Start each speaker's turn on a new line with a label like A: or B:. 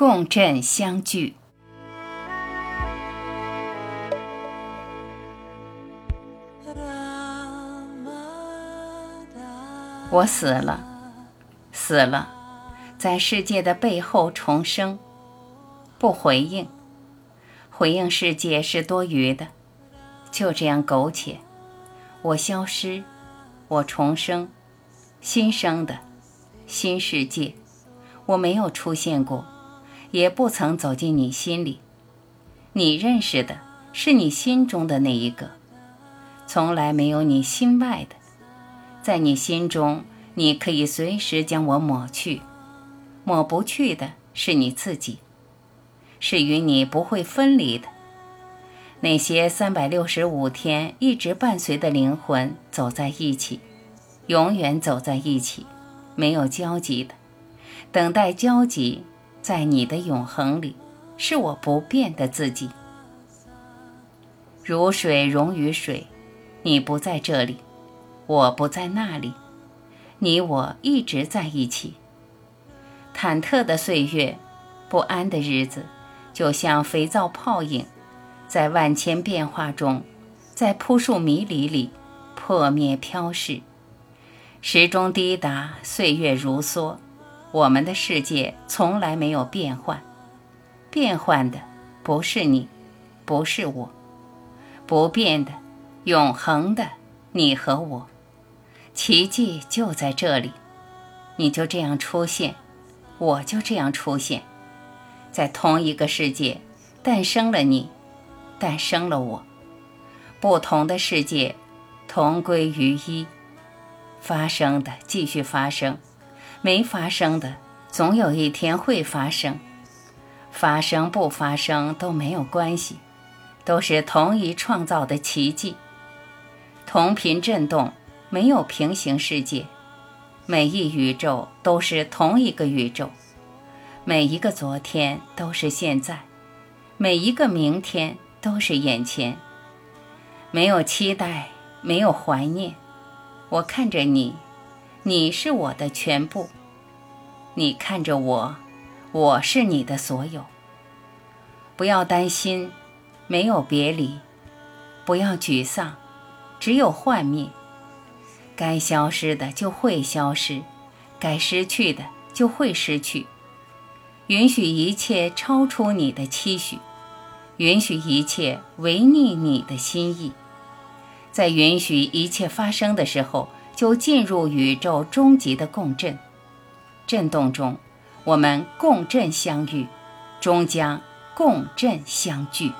A: 共振相聚。我死了，死了，在世界的背后重生。不回应，回应世界是多余的。就这样苟且，我消失，我重生，新生的，新世界。我没有出现过，也不曾走进你心里。你认识的是你心中的那一个，从来没有你心外的。在你心中，你可以随时将我抹去，抹不去的是你自己，是与你不会分离的。那些三百六十五天一直伴随的灵魂走在一起，永远走在一起，没有交集的，等待交集，在你的永恒里，是我不变的自己。如水溶于水，你不在这里。我不在那里，你我一直在一起。忐忑的岁月，不安的日子，就像肥皂泡影，在万千变化中，在扑朔迷离里破灭飘逝。时钟滴答，岁月如梭，我们的世界从来没有变换。变换的不是你，不是我，不变的，永恒的，你和我。奇迹就在这里，你就这样出现，我就这样出现，在同一个世界诞生了你，诞生了我，不同的世界同归于一，发生的继续发生，没发生的总有一天会发生，发生不发生都没有关系，都是同一创造的奇迹，同频振动。没有平行世界，每一宇宙都是同一个宇宙，每一个昨天都是现在，每一个明天都是眼前。没有期待，没有怀念，我看着你，你是我的全部；你看着我，我是你的所有。不要担心，没有别离；不要沮丧，只有幻灭。该消失的就会消失，该失去的就会失去。允许一切超出你的期许，允许一切违逆你的心意。在允许一切发生的时候，就进入宇宙终极的共振。震动中，我们共振相遇，终将共振相聚。